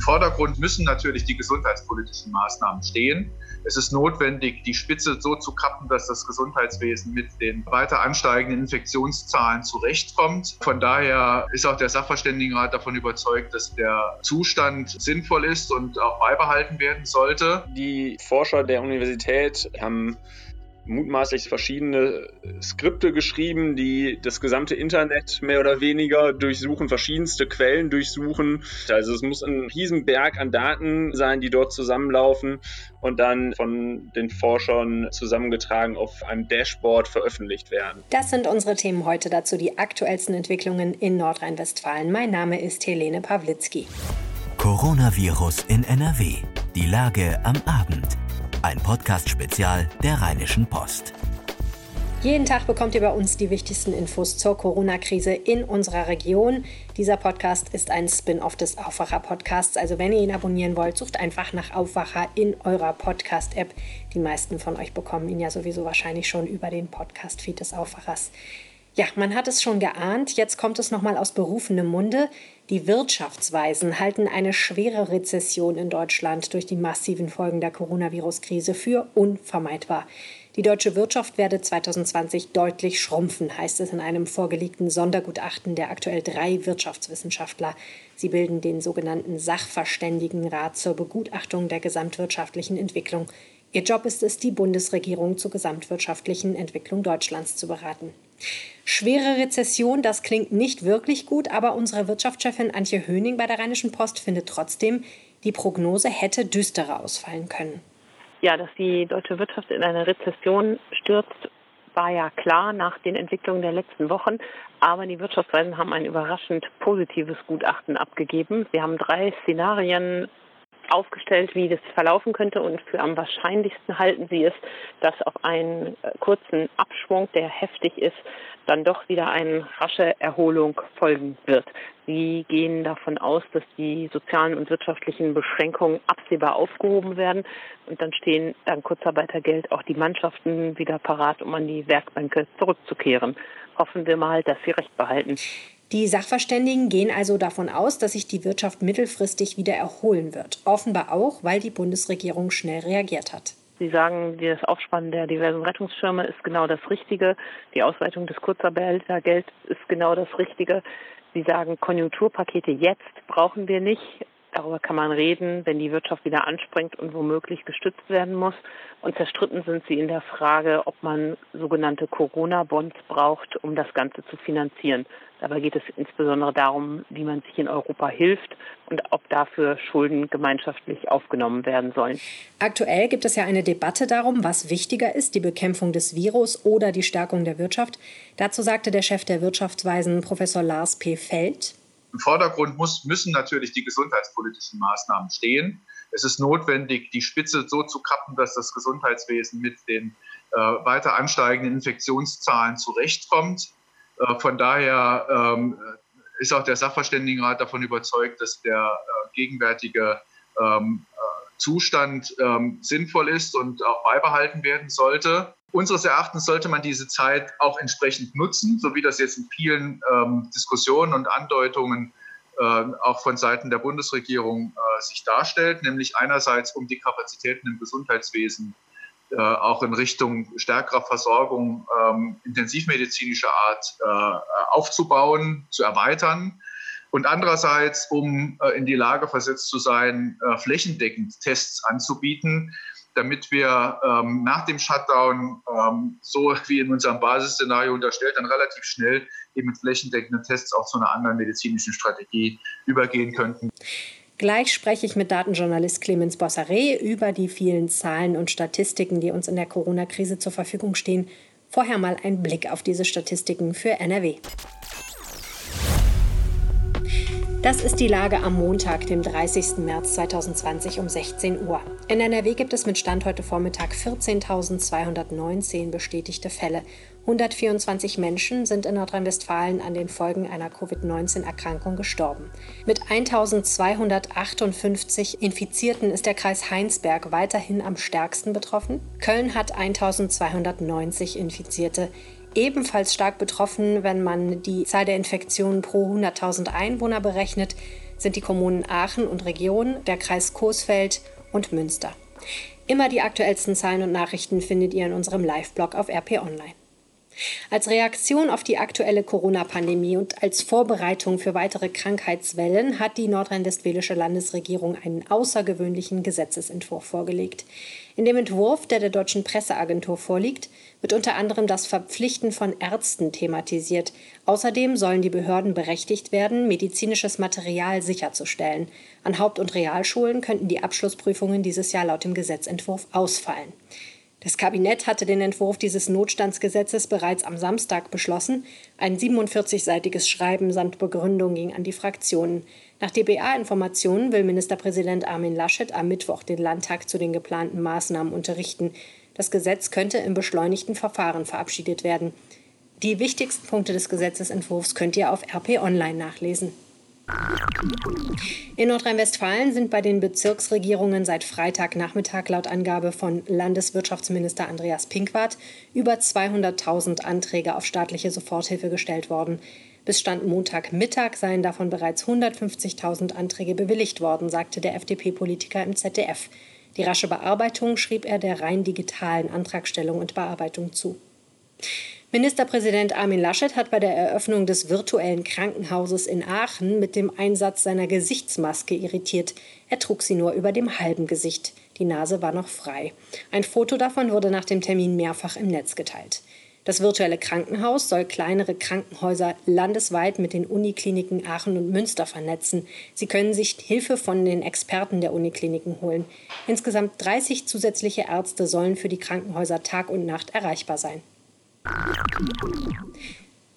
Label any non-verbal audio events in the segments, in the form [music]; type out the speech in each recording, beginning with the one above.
Im Vordergrund müssen natürlich die gesundheitspolitischen Maßnahmen stehen. Es ist notwendig, die Spitze so zu kappen, dass das Gesundheitswesen mit den weiter ansteigenden Infektionszahlen zurechtkommt. Von daher ist auch der Sachverständigenrat davon überzeugt, dass der Zustand sinnvoll ist und auch beibehalten werden sollte. Die Forscher der Universität haben mutmaßlich verschiedene Skripte geschrieben, die das gesamte Internet mehr oder weniger durchsuchen, verschiedenste Quellen durchsuchen. Also es muss ein Riesenberg an Daten sein, die dort zusammenlaufen und dann von den Forschern zusammengetragen auf einem Dashboard veröffentlicht werden. Das sind unsere Themen heute dazu, die aktuellsten Entwicklungen in Nordrhein-Westfalen. Mein Name ist Helene Pawlitzki. Coronavirus in NRW. Die Lage am Abend. Ein Podcast-Spezial der Rheinischen Post. Jeden Tag bekommt ihr bei uns die wichtigsten Infos zur Corona-Krise in unserer Region. Dieser Podcast ist ein Spin-off des Aufwacher-Podcasts. Also wenn ihr ihn abonnieren wollt, sucht einfach nach Aufwacher in eurer Podcast-App. Die meisten von euch bekommen ihn ja sowieso wahrscheinlich schon über den Podcast-Feed des Aufwachers. Ja, man hat es schon geahnt, jetzt kommt es nochmal aus berufenem Munde. Die Wirtschaftsweisen halten eine schwere Rezession in Deutschland durch die massiven Folgen der Coronavirus-Krise für unvermeidbar. Die deutsche Wirtschaft werde 2020 deutlich schrumpfen, heißt es in einem vorgelegten Sondergutachten der aktuell drei Wirtschaftswissenschaftler. Sie bilden den sogenannten Sachverständigenrat zur Begutachtung der gesamtwirtschaftlichen Entwicklung. Ihr Job ist es, die Bundesregierung zur gesamtwirtschaftlichen Entwicklung Deutschlands zu beraten. Schwere Rezession, das klingt nicht wirklich gut, aber unsere Wirtschaftschefin Antje Höning bei der Rheinischen Post findet trotzdem, die Prognose hätte düsterer ausfallen können. Ja, dass die deutsche Wirtschaft in eine Rezession stürzt, war ja klar nach den Entwicklungen der letzten Wochen. Aber die Wirtschaftsweisen haben ein überraschend positives Gutachten abgegeben. Sie haben drei Szenarien aufgestellt, wie das verlaufen könnte. Und für am wahrscheinlichsten halten sie es, dass auf einen kurzen Abschwung, der heftig ist, dann doch wieder eine rasche Erholung folgen wird. Sie gehen davon aus, dass die sozialen und wirtschaftlichen Beschränkungen absehbar aufgehoben werden. Und dann stehen dank Kurzarbeitergeld auch die Mannschaften wieder parat, um an die Werkbänke zurückzukehren. Hoffen wir mal, dass sie recht behalten. Die Sachverständigen gehen also davon aus, dass sich die Wirtschaft mittelfristig wieder erholen wird. Offenbar auch, weil die Bundesregierung schnell reagiert hat. Sie sagen, das Aufspannen der diversen Rettungsschirme ist genau das Richtige. Die Ausweitung des Kurzarbeitergelds ist genau das Richtige. Sie sagen, Konjunkturpakete jetzt brauchen wir nicht. Darüber kann man reden, wenn die Wirtschaft wieder anspringt und womöglich gestützt werden muss. Und zerstritten sind sie in der Frage, ob man sogenannte Corona-Bonds braucht, um das Ganze zu finanzieren. Dabei geht es insbesondere darum, wie man sich in Europa hilft und ob dafür Schulden gemeinschaftlich aufgenommen werden sollen. Aktuell gibt es ja eine Debatte darum, was wichtiger ist, die Bekämpfung des Virus oder die Stärkung der Wirtschaft. Dazu sagte der Chef der Wirtschaftsweisen, Professor Lars P. Feld. Im Vordergrund muss, müssen natürlich die gesundheitspolitischen Maßnahmen stehen. Es ist notwendig, die Spitze so zu kappen, dass das Gesundheitswesen mit den äh, weiter ansteigenden Infektionszahlen zurechtkommt. Äh, von daher ähm, ist auch der Sachverständigenrat davon überzeugt, dass der äh, gegenwärtige ähm, äh, Zustand ähm, sinnvoll ist und auch beibehalten werden sollte. Unseres Erachtens sollte man diese Zeit auch entsprechend nutzen, so wie das jetzt in vielen ähm, Diskussionen und Andeutungen äh, auch von Seiten der Bundesregierung äh, sich darstellt, nämlich einerseits um die Kapazitäten im Gesundheitswesen äh, auch in Richtung stärkerer Versorgung ähm, intensivmedizinischer Art äh, aufzubauen, zu erweitern und andererseits, um äh, in die Lage versetzt zu sein, äh, flächendeckend Tests anzubieten, damit wir ähm, nach dem Shutdown, ähm, so wie in unserem Basisszenario unterstellt, dann relativ schnell eben mit flächendeckenden Tests auch zu einer anderen medizinischen Strategie übergehen könnten. Gleich spreche ich mit Datenjournalist Clemens Bossaré über die vielen Zahlen und Statistiken, die uns in der Corona-Krise zur Verfügung stehen. Vorher mal ein Blick auf diese Statistiken für NRW. Das ist die Lage am Montag, dem 30. März 2020 um 16 Uhr. In NRW gibt es mit Stand heute Vormittag 14.219 bestätigte Fälle. 124 Menschen sind in Nordrhein-Westfalen an den Folgen einer Covid-19-Erkrankung gestorben. Mit 1258 Infizierten ist der Kreis Heinsberg weiterhin am stärksten betroffen. Köln hat 1290 Infizierte. Ebenfalls stark betroffen, wenn man die Zahl der Infektionen pro 100.000 Einwohner berechnet, sind die Kommunen Aachen und Region, der Kreis Coesfeld und Münster. Immer die aktuellsten Zahlen und Nachrichten findet ihr in unserem Live-Blog auf RP Online. Als Reaktion auf die aktuelle Corona-Pandemie und als Vorbereitung für weitere Krankheitswellen hat die nordrhein-westfälische Landesregierung einen außergewöhnlichen Gesetzesentwurf vorgelegt. In dem Entwurf, der der deutschen Presseagentur vorliegt, wird unter anderem das Verpflichten von Ärzten thematisiert. Außerdem sollen die Behörden berechtigt werden, medizinisches Material sicherzustellen. An Haupt- und Realschulen könnten die Abschlussprüfungen dieses Jahr laut dem Gesetzentwurf ausfallen. Das Kabinett hatte den Entwurf dieses Notstandsgesetzes bereits am Samstag beschlossen. Ein 47-seitiges Schreiben samt Begründung ging an die Fraktionen. Nach dba-Informationen will Ministerpräsident Armin Laschet am Mittwoch den Landtag zu den geplanten Maßnahmen unterrichten. Das Gesetz könnte im beschleunigten Verfahren verabschiedet werden. Die wichtigsten Punkte des Gesetzesentwurfs könnt ihr auf RP Online nachlesen. In Nordrhein-Westfalen sind bei den Bezirksregierungen seit Freitagnachmittag laut Angabe von Landeswirtschaftsminister Andreas Pinkwart über 200.000 Anträge auf staatliche Soforthilfe gestellt worden. Bis Stand Montagmittag seien davon bereits 150.000 Anträge bewilligt worden, sagte der FDP-Politiker im ZDF. Die rasche Bearbeitung schrieb er der rein digitalen Antragstellung und Bearbeitung zu. Ministerpräsident Armin Laschet hat bei der Eröffnung des virtuellen Krankenhauses in Aachen mit dem Einsatz seiner Gesichtsmaske irritiert. Er trug sie nur über dem halben Gesicht. Die Nase war noch frei. Ein Foto davon wurde nach dem Termin mehrfach im Netz geteilt. Das virtuelle Krankenhaus soll kleinere Krankenhäuser landesweit mit den Unikliniken Aachen und Münster vernetzen. Sie können sich Hilfe von den Experten der Unikliniken holen. Insgesamt 30 zusätzliche Ärzte sollen für die Krankenhäuser Tag und Nacht erreichbar sein.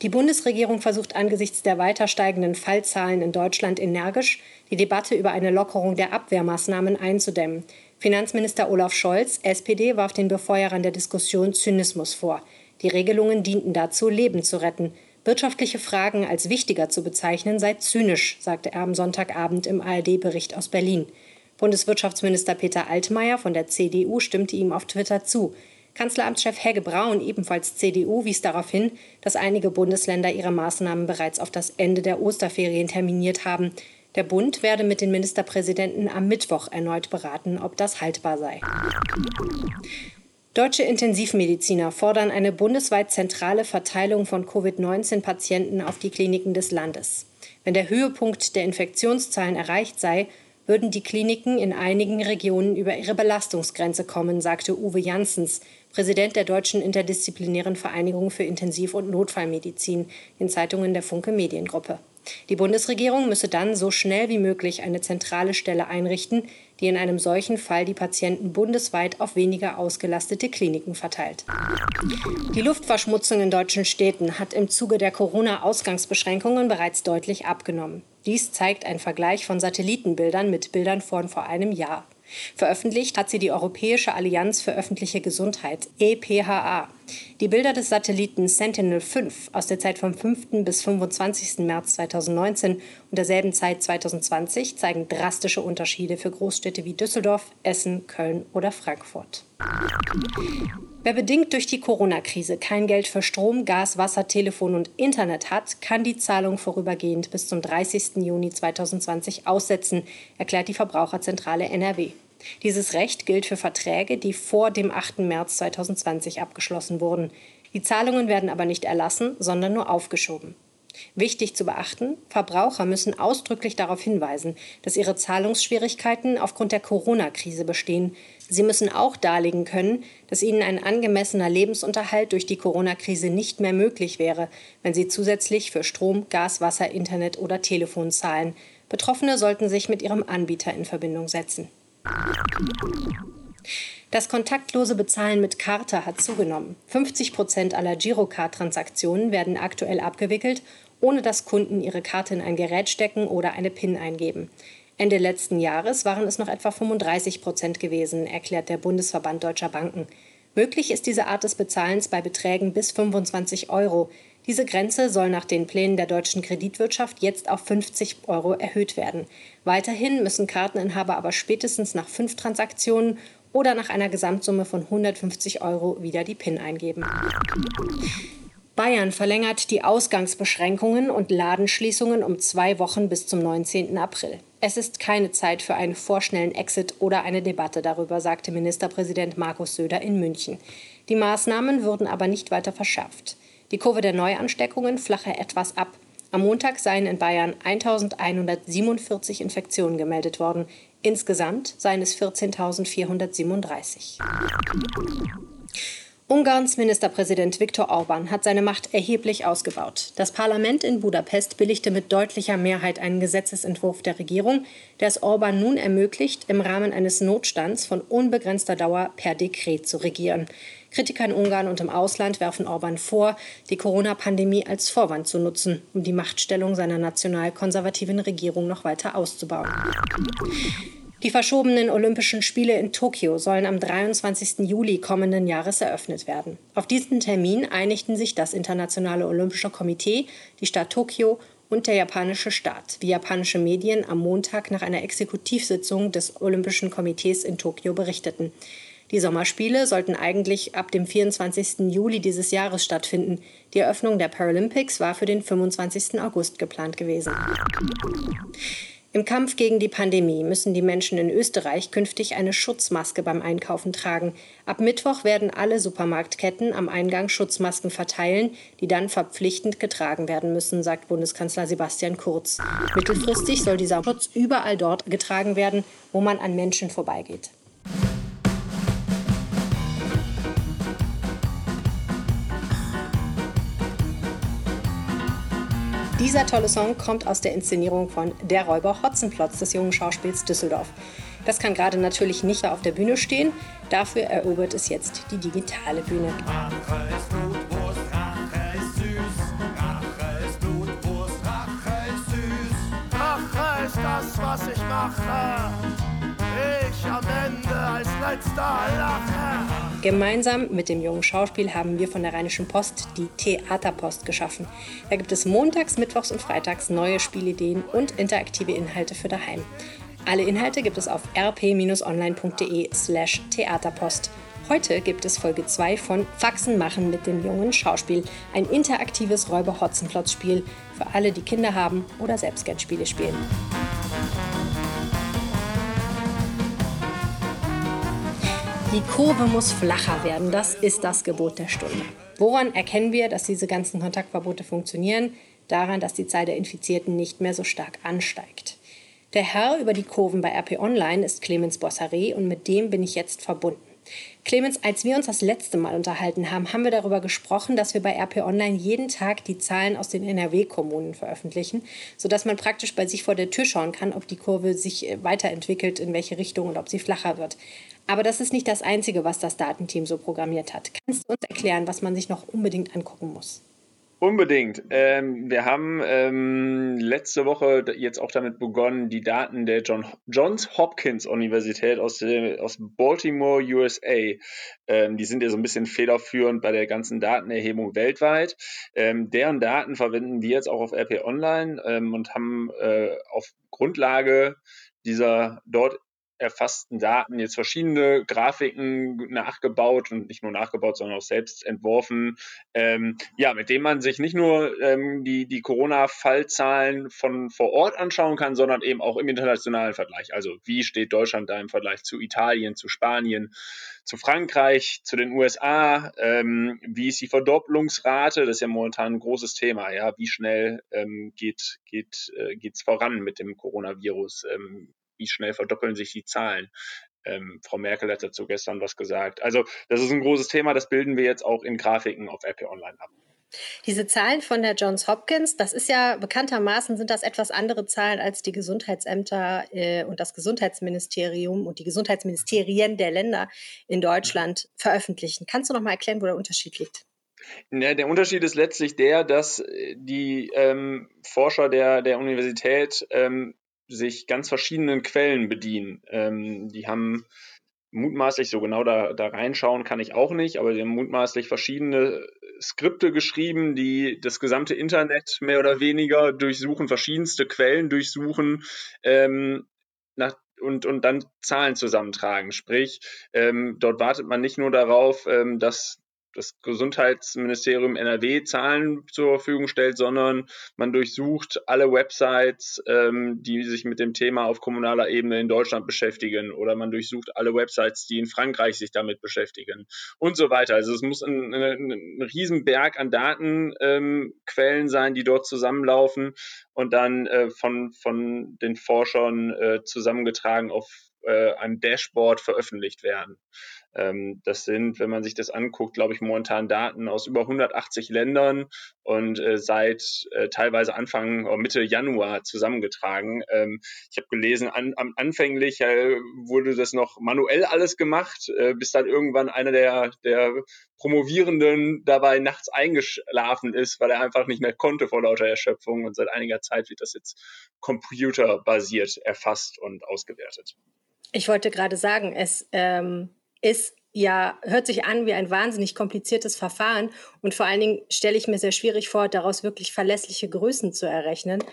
Die Bundesregierung versucht angesichts der weiter steigenden Fallzahlen in Deutschland energisch, die Debatte über eine Lockerung der Abwehrmaßnahmen einzudämmen. Finanzminister Olaf Scholz, SPD, warf den Befeuerern der Diskussion Zynismus vor. Die Regelungen dienten dazu, Leben zu retten. Wirtschaftliche Fragen als wichtiger zu bezeichnen sei zynisch, sagte er am Sonntagabend im ARD-Bericht aus Berlin. Bundeswirtschaftsminister Peter Altmaier von der CDU stimmte ihm auf Twitter zu. Kanzleramtschef Helge Braun, ebenfalls CDU, wies darauf hin, dass einige Bundesländer ihre Maßnahmen bereits auf das Ende der Osterferien terminiert haben. Der Bund werde mit den Ministerpräsidenten am Mittwoch erneut beraten, ob das haltbar sei. Deutsche Intensivmediziner fordern eine bundesweit zentrale Verteilung von Covid-19-Patienten auf die Kliniken des Landes. Wenn der Höhepunkt der Infektionszahlen erreicht sei, würden die Kliniken in einigen Regionen über ihre Belastungsgrenze kommen, sagte Uwe Janssens, Präsident der Deutschen Interdisziplinären Vereinigung für Intensiv- und Notfallmedizin, in Zeitungen der Funke Mediengruppe. Die Bundesregierung müsse dann so schnell wie möglich eine zentrale Stelle einrichten, die in einem solchen Fall die Patienten bundesweit auf weniger ausgelastete Kliniken verteilt. Die Luftverschmutzung in deutschen Städten hat im Zuge der Corona-Ausgangsbeschränkungen bereits deutlich abgenommen. Dies zeigt ein Vergleich von Satellitenbildern mit Bildern von vor einem Jahr. Veröffentlicht hat sie die Europäische Allianz für öffentliche Gesundheit, EPHA. Die Bilder des Satelliten Sentinel-5 aus der Zeit vom 5. bis 25. März 2019 und derselben Zeit 2020 zeigen drastische Unterschiede für Großstädte wie Düsseldorf, Essen, Köln oder Frankfurt. Wer bedingt durch die Corona-Krise kein Geld für Strom, Gas, Wasser, Telefon und Internet hat, kann die Zahlung vorübergehend bis zum 30. Juni 2020 aussetzen, erklärt die Verbraucherzentrale NRW. Dieses Recht gilt für Verträge, die vor dem 8. März 2020 abgeschlossen wurden. Die Zahlungen werden aber nicht erlassen, sondern nur aufgeschoben. Wichtig zu beachten, Verbraucher müssen ausdrücklich darauf hinweisen, dass ihre Zahlungsschwierigkeiten aufgrund der Corona-Krise bestehen. Sie müssen auch darlegen können, dass ihnen ein angemessener Lebensunterhalt durch die Corona-Krise nicht mehr möglich wäre, wenn sie zusätzlich für Strom, Gas, Wasser, Internet oder Telefon zahlen. Betroffene sollten sich mit ihrem Anbieter in Verbindung setzen. Das kontaktlose Bezahlen mit Karte hat zugenommen. 50 Prozent aller Girocard-Transaktionen werden aktuell abgewickelt, ohne dass Kunden ihre Karte in ein Gerät stecken oder eine PIN eingeben. Ende letzten Jahres waren es noch etwa 35 Prozent gewesen, erklärt der Bundesverband Deutscher Banken. Möglich ist diese Art des Bezahlens bei Beträgen bis 25 Euro. Diese Grenze soll nach den Plänen der deutschen Kreditwirtschaft jetzt auf 50 Euro erhöht werden. Weiterhin müssen Karteninhaber aber spätestens nach fünf Transaktionen oder nach einer Gesamtsumme von 150 Euro wieder die PIN eingeben. Bayern verlängert die Ausgangsbeschränkungen und Ladenschließungen um zwei Wochen bis zum 19. April. Es ist keine Zeit für einen vorschnellen Exit oder eine Debatte darüber, sagte Ministerpräsident Markus Söder in München. Die Maßnahmen würden aber nicht weiter verschärft. Die Kurve der Neuansteckungen flache etwas ab. Am Montag seien in Bayern 1147 Infektionen gemeldet worden. Insgesamt seien es 14.437. Ungarns Ministerpräsident Viktor Orban hat seine Macht erheblich ausgebaut. Das Parlament in Budapest billigte mit deutlicher Mehrheit einen Gesetzesentwurf der Regierung, der es Orban nun ermöglicht, im Rahmen eines Notstands von unbegrenzter Dauer per Dekret zu regieren. Kritiker in Ungarn und im Ausland werfen Orban vor, die Corona-Pandemie als Vorwand zu nutzen, um die Machtstellung seiner national-konservativen Regierung noch weiter auszubauen. Die verschobenen Olympischen Spiele in Tokio sollen am 23. Juli kommenden Jahres eröffnet werden. Auf diesen Termin einigten sich das Internationale Olympische Komitee, die Stadt Tokio und der japanische Staat, wie japanische Medien am Montag nach einer Exekutivsitzung des Olympischen Komitees in Tokio berichteten. Die Sommerspiele sollten eigentlich ab dem 24. Juli dieses Jahres stattfinden. Die Eröffnung der Paralympics war für den 25. August geplant gewesen. Im Kampf gegen die Pandemie müssen die Menschen in Österreich künftig eine Schutzmaske beim Einkaufen tragen. Ab Mittwoch werden alle Supermarktketten am Eingang Schutzmasken verteilen, die dann verpflichtend getragen werden müssen, sagt Bundeskanzler Sebastian Kurz. Mittelfristig soll dieser Schutz überall dort getragen werden, wo man an Menschen vorbeigeht. Dieser tolle Song kommt aus der Inszenierung von Der Räuber Hotzenplotz des jungen Schauspiels Düsseldorf. Das kann gerade natürlich nicht auf der Bühne stehen, dafür erobert es jetzt die digitale Bühne. Das, was ich mache. Gemeinsam mit dem jungen Schauspiel haben wir von der Rheinischen Post die Theaterpost geschaffen. Da gibt es montags, mittwochs und freitags neue Spielideen und interaktive Inhalte für daheim. Alle Inhalte gibt es auf rp-online.de/slash Theaterpost. Heute gibt es Folge 2 von Faxen machen mit dem jungen Schauspiel, ein interaktives Räuber-Hotzenplotz-Spiel für alle, die Kinder haben oder selbst gern Spiele spielen. Die Kurve muss flacher werden, das ist das Gebot der Stunde. Woran erkennen wir, dass diese ganzen Kontaktverbote funktionieren? Daran, dass die Zahl der Infizierten nicht mehr so stark ansteigt. Der Herr über die Kurven bei RP Online ist Clemens Bossaré und mit dem bin ich jetzt verbunden. Clemens, als wir uns das letzte Mal unterhalten haben, haben wir darüber gesprochen, dass wir bei RP Online jeden Tag die Zahlen aus den NRW-Kommunen veröffentlichen, sodass man praktisch bei sich vor der Tür schauen kann, ob die Kurve sich äh, weiterentwickelt, in welche Richtung und ob sie flacher wird. Aber das ist nicht das Einzige, was das Datenteam so programmiert hat. Kannst du uns erklären, was man sich noch unbedingt angucken muss? Unbedingt. Ähm, wir haben ähm, letzte Woche jetzt auch damit begonnen, die Daten der John, Johns Hopkins Universität aus, aus Baltimore, USA, ähm, die sind ja so ein bisschen federführend bei der ganzen Datenerhebung weltweit. Ähm, deren Daten verwenden wir jetzt auch auf RP Online ähm, und haben äh, auf Grundlage dieser dort erfassten Daten jetzt verschiedene Grafiken nachgebaut und nicht nur nachgebaut, sondern auch selbst entworfen, ähm, ja, mit denen man sich nicht nur ähm, die, die Corona-Fallzahlen von vor Ort anschauen kann, sondern eben auch im internationalen Vergleich. Also wie steht Deutschland da im Vergleich zu Italien, zu Spanien, zu Frankreich, zu den USA, ähm, wie ist die Verdopplungsrate, das ist ja momentan ein großes Thema, ja, wie schnell ähm, geht geht äh, voran mit dem Coronavirus, ähm, wie schnell verdoppeln sich die Zahlen. Ähm, Frau Merkel hat dazu gestern was gesagt. Also das ist ein großes Thema, das bilden wir jetzt auch in Grafiken auf RP Online ab. Diese Zahlen von der Johns Hopkins, das ist ja bekanntermaßen sind das etwas andere Zahlen als die Gesundheitsämter äh, und das Gesundheitsministerium und die Gesundheitsministerien der Länder in Deutschland veröffentlichen. Kannst du noch mal erklären, wo der Unterschied liegt? Ja, der Unterschied ist letztlich der, dass die ähm, Forscher der, der Universität ähm, sich ganz verschiedenen Quellen bedienen. Ähm, die haben mutmaßlich, so genau da, da reinschauen kann ich auch nicht, aber die haben mutmaßlich verschiedene Skripte geschrieben, die das gesamte Internet mehr oder weniger durchsuchen, verschiedenste Quellen durchsuchen ähm, nach, und, und dann Zahlen zusammentragen. Sprich, ähm, dort wartet man nicht nur darauf, ähm, dass das Gesundheitsministerium NRW Zahlen zur Verfügung stellt, sondern man durchsucht alle Websites, ähm, die sich mit dem Thema auf kommunaler Ebene in Deutschland beschäftigen oder man durchsucht alle Websites, die in Frankreich sich damit beschäftigen und so weiter. Also es muss ein, ein, ein Riesenberg an Datenquellen ähm, sein, die dort zusammenlaufen und dann äh, von, von den Forschern äh, zusammengetragen auf äh, einem Dashboard veröffentlicht werden. Ähm, das sind, wenn man sich das anguckt, glaube ich, momentan Daten aus über 180 Ländern und äh, seit äh, teilweise Anfang oder Mitte Januar zusammengetragen. Ähm, ich habe gelesen, an, an, anfänglich äh, wurde das noch manuell alles gemacht, äh, bis dann irgendwann einer der, der Promovierenden dabei nachts eingeschlafen ist, weil er einfach nicht mehr konnte vor lauter Erschöpfung. Und seit einiger Zeit wird das jetzt computerbasiert erfasst und ausgewertet. Ich wollte gerade sagen, es ähm, ist ja, hört sich an wie ein wahnsinnig kompliziertes Verfahren und vor allen Dingen stelle ich mir sehr schwierig vor, daraus wirklich verlässliche Größen zu errechnen.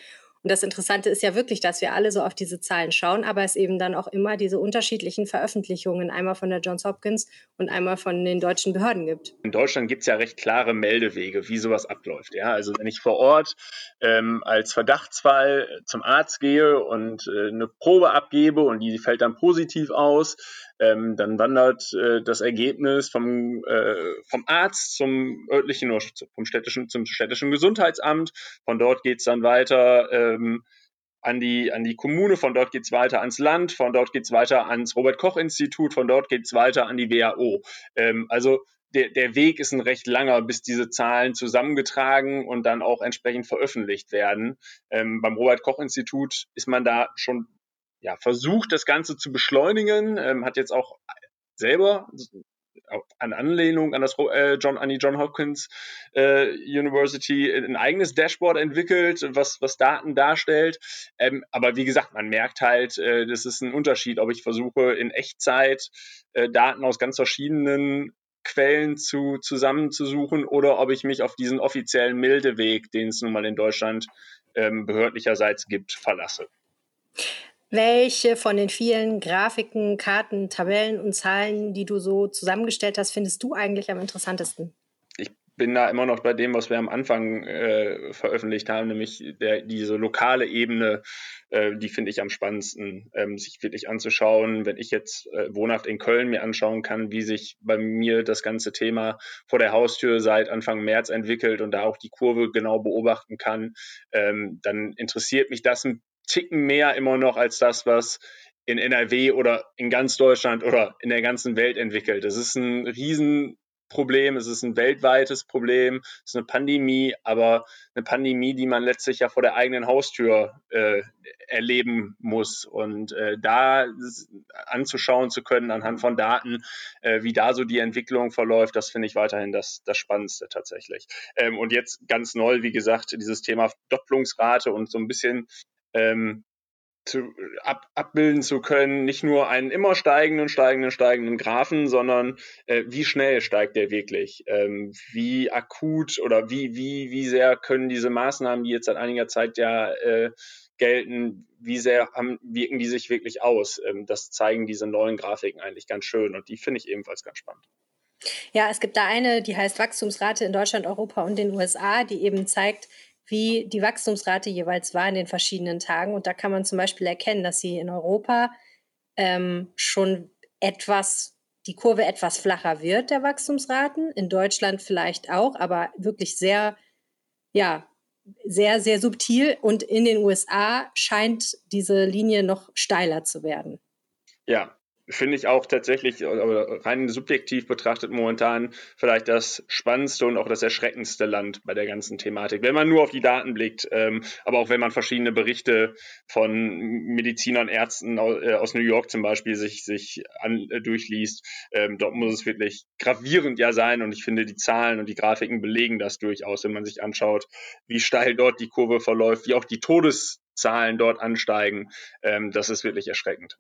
Und das Interessante ist ja wirklich, dass wir alle so auf diese Zahlen schauen, aber es eben dann auch immer diese unterschiedlichen Veröffentlichungen, einmal von der Johns Hopkins und einmal von den deutschen Behörden gibt. In Deutschland gibt es ja recht klare Meldewege, wie sowas abläuft. Ja, also wenn ich vor Ort ähm, als Verdachtsfall zum Arzt gehe und äh, eine Probe abgebe und die fällt dann positiv aus, ähm, dann wandert äh, das Ergebnis vom, äh, vom Arzt zum örtlichen oder vom städtischen, zum städtischen Gesundheitsamt. Von dort geht es dann weiter ähm, an die, an die Kommune, von dort geht es weiter ans Land, von dort geht es weiter ans Robert-Koch-Institut, von dort geht es weiter an die WHO. Ähm, also der, der Weg ist ein recht langer, bis diese Zahlen zusammengetragen und dann auch entsprechend veröffentlicht werden. Ähm, beim Robert-Koch-Institut ist man da schon ja, versucht, das Ganze zu beschleunigen, ähm, hat jetzt auch selber an Anlehnung an das äh, John, an die John Hopkins äh, University ein eigenes Dashboard entwickelt, was, was Daten darstellt. Ähm, aber wie gesagt, man merkt halt, äh, das ist ein Unterschied, ob ich versuche, in Echtzeit äh, Daten aus ganz verschiedenen Quellen zu, zusammenzusuchen oder ob ich mich auf diesen offiziellen Meldeweg, den es nun mal in Deutschland ähm, behördlicherseits gibt, verlasse. Welche von den vielen Grafiken, Karten, Tabellen und Zahlen, die du so zusammengestellt hast, findest du eigentlich am interessantesten? Ich bin da immer noch bei dem, was wir am Anfang äh, veröffentlicht haben, nämlich der, diese lokale Ebene, äh, die finde ich am spannendsten, ähm, sich wirklich anzuschauen. Wenn ich jetzt äh, wohnhaft in Köln mir anschauen kann, wie sich bei mir das ganze Thema vor der Haustür seit Anfang März entwickelt und da auch die Kurve genau beobachten kann, ähm, dann interessiert mich das ein Ticken mehr immer noch als das, was in NRW oder in ganz Deutschland oder in der ganzen Welt entwickelt. Das ist ein Riesenproblem, es ist ein weltweites Problem, es ist eine Pandemie, aber eine Pandemie, die man letztlich ja vor der eigenen Haustür äh, erleben muss. Und äh, da anzuschauen zu können anhand von Daten, äh, wie da so die Entwicklung verläuft, das finde ich weiterhin das, das Spannendste tatsächlich. Ähm, und jetzt ganz neu, wie gesagt, dieses Thema Doppelungsrate und so ein bisschen ähm, zu, ab, abbilden zu können, nicht nur einen immer steigenden, steigenden, steigenden Graphen, sondern äh, wie schnell steigt der wirklich? Ähm, wie akut oder wie, wie, wie sehr können diese Maßnahmen, die jetzt seit einiger Zeit ja äh, gelten, wie sehr haben, wirken die sich wirklich aus? Ähm, das zeigen diese neuen Grafiken eigentlich ganz schön und die finde ich ebenfalls ganz spannend. Ja, es gibt da eine, die heißt Wachstumsrate in Deutschland, Europa und den USA, die eben zeigt, wie die Wachstumsrate jeweils war in den verschiedenen Tagen. Und da kann man zum Beispiel erkennen, dass sie in Europa ähm, schon etwas, die Kurve etwas flacher wird, der Wachstumsraten. In Deutschland vielleicht auch, aber wirklich sehr, ja, sehr, sehr subtil. Und in den USA scheint diese Linie noch steiler zu werden. Ja, finde ich auch tatsächlich, rein subjektiv betrachtet momentan vielleicht das spannendste und auch das erschreckendste Land bei der ganzen Thematik. Wenn man nur auf die Daten blickt, ähm, aber auch wenn man verschiedene Berichte von Medizinern, Ärzten äh, aus New York zum Beispiel sich, sich an, äh, durchliest, ähm, dort muss es wirklich gravierend ja sein und ich finde, die Zahlen und die Grafiken belegen das durchaus, wenn man sich anschaut, wie steil dort die Kurve verläuft, wie auch die Todeszahlen dort ansteigen. Ähm, das ist wirklich erschreckend.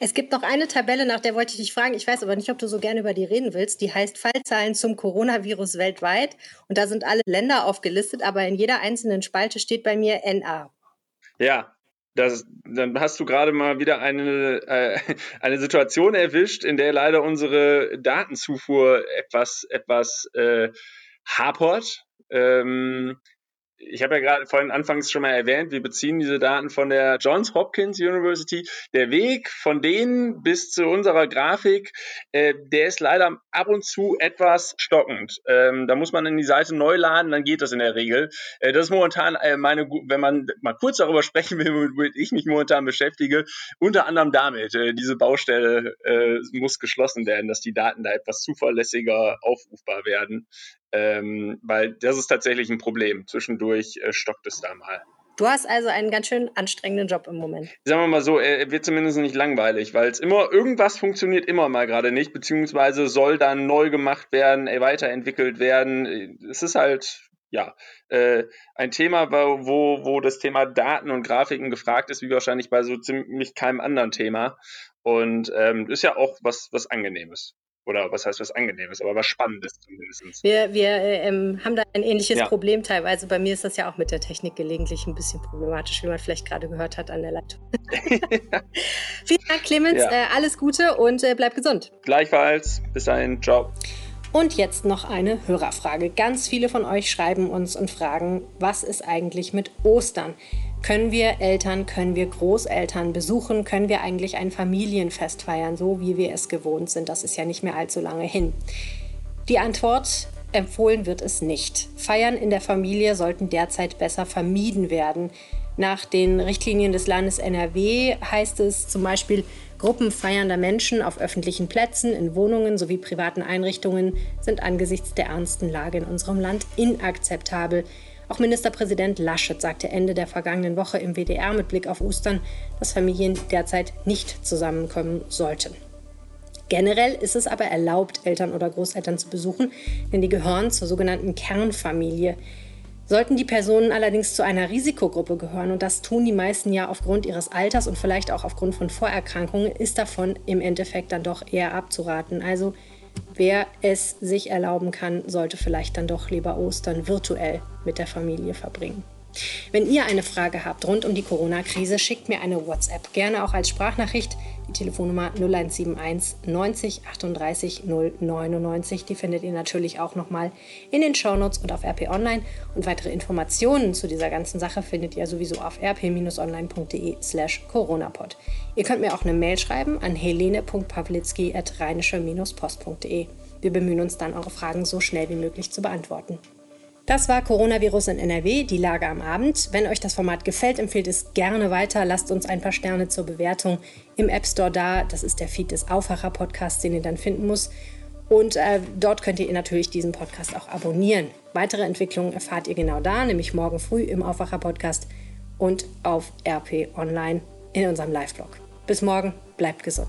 Es gibt noch eine Tabelle, nach der wollte ich dich fragen. Ich weiß aber nicht, ob du so gerne über die reden willst. Die heißt Fallzahlen zum Coronavirus weltweit. Und da sind alle Länder aufgelistet, aber in jeder einzelnen Spalte steht bei mir NA. Ja, das, dann hast du gerade mal wieder eine, äh, [laughs] eine Situation erwischt, in der leider unsere Datenzufuhr etwas, etwas äh, hapert. Ähm, ich habe ja gerade vorhin anfangs schon mal erwähnt, wir beziehen diese Daten von der Johns Hopkins University. Der Weg von denen bis zu unserer Grafik, äh, der ist leider ab und zu etwas stockend. Ähm, da muss man in die Seite neu laden, dann geht das in der Regel. Äh, das ist momentan äh, meine, wenn man mal kurz darüber [laughs] sprechen will, womit ich mich momentan beschäftige, unter anderem damit. Äh, diese Baustelle äh, muss geschlossen werden, dass die Daten da etwas zuverlässiger aufrufbar werden. Ähm, weil das ist tatsächlich ein Problem. Zwischendurch äh, stockt es da mal. Du hast also einen ganz schön anstrengenden Job im Moment. Sagen wir mal so, er wird zumindest nicht langweilig, weil es immer, irgendwas funktioniert immer mal gerade nicht, beziehungsweise soll dann neu gemacht werden, weiterentwickelt werden. Es ist halt, ja, äh, ein Thema, wo, wo das Thema Daten und Grafiken gefragt ist, wie wahrscheinlich bei so ziemlich keinem anderen Thema. Und ähm, ist ja auch was, was Angenehmes. Oder was heißt was Angenehmes, aber was Spannendes zumindest. Wir, wir äh, ähm, haben da ein ähnliches ja. Problem teilweise. Bei mir ist das ja auch mit der Technik gelegentlich ein bisschen problematisch, wie man vielleicht gerade gehört hat an der Leitung. [laughs] [laughs] Vielen Dank, Clemens. Ja. Äh, alles Gute und äh, bleib gesund. Gleichfalls. Bis dahin. Ciao. Und jetzt noch eine Hörerfrage. Ganz viele von euch schreiben uns und fragen, was ist eigentlich mit Ostern? Können wir Eltern, können wir Großeltern besuchen? Können wir eigentlich ein Familienfest feiern, so wie wir es gewohnt sind? Das ist ja nicht mehr allzu lange hin. Die Antwort, empfohlen wird es nicht. Feiern in der Familie sollten derzeit besser vermieden werden. Nach den Richtlinien des Landes NRW heißt es zum Beispiel, Gruppen feiernder Menschen auf öffentlichen Plätzen, in Wohnungen sowie privaten Einrichtungen sind angesichts der ernsten Lage in unserem Land inakzeptabel. Auch Ministerpräsident Laschet sagte Ende der vergangenen Woche im WDR mit Blick auf Ostern, dass Familien derzeit nicht zusammenkommen sollten. Generell ist es aber erlaubt, Eltern oder Großeltern zu besuchen, denn die gehören zur sogenannten Kernfamilie. Sollten die Personen allerdings zu einer Risikogruppe gehören, und das tun die meisten ja aufgrund ihres Alters und vielleicht auch aufgrund von Vorerkrankungen, ist davon im Endeffekt dann doch eher abzuraten. Also wer es sich erlauben kann, sollte vielleicht dann doch lieber Ostern virtuell mit der Familie verbringen. Wenn ihr eine Frage habt rund um die Corona-Krise, schickt mir eine WhatsApp, gerne auch als Sprachnachricht. Die Telefonnummer 0171 90 38 099. Die findet ihr natürlich auch nochmal in den Shownotes und auf RP Online. Und weitere Informationen zu dieser ganzen Sache findet ihr sowieso auf rp-online.de slash coronapod. Ihr könnt mir auch eine Mail schreiben an helene.pawlitzki at rheinische-post.de. Wir bemühen uns dann, eure Fragen so schnell wie möglich zu beantworten. Das war Coronavirus in NRW, die Lage am Abend. Wenn euch das Format gefällt, empfehlt es gerne weiter. Lasst uns ein paar Sterne zur Bewertung im App Store da. Das ist der Feed des Aufwacher-Podcasts, den ihr dann finden müsst. Und äh, dort könnt ihr natürlich diesen Podcast auch abonnieren. Weitere Entwicklungen erfahrt ihr genau da, nämlich morgen früh im Aufwacher-Podcast und auf RP Online in unserem Live-Blog. Bis morgen, bleibt gesund.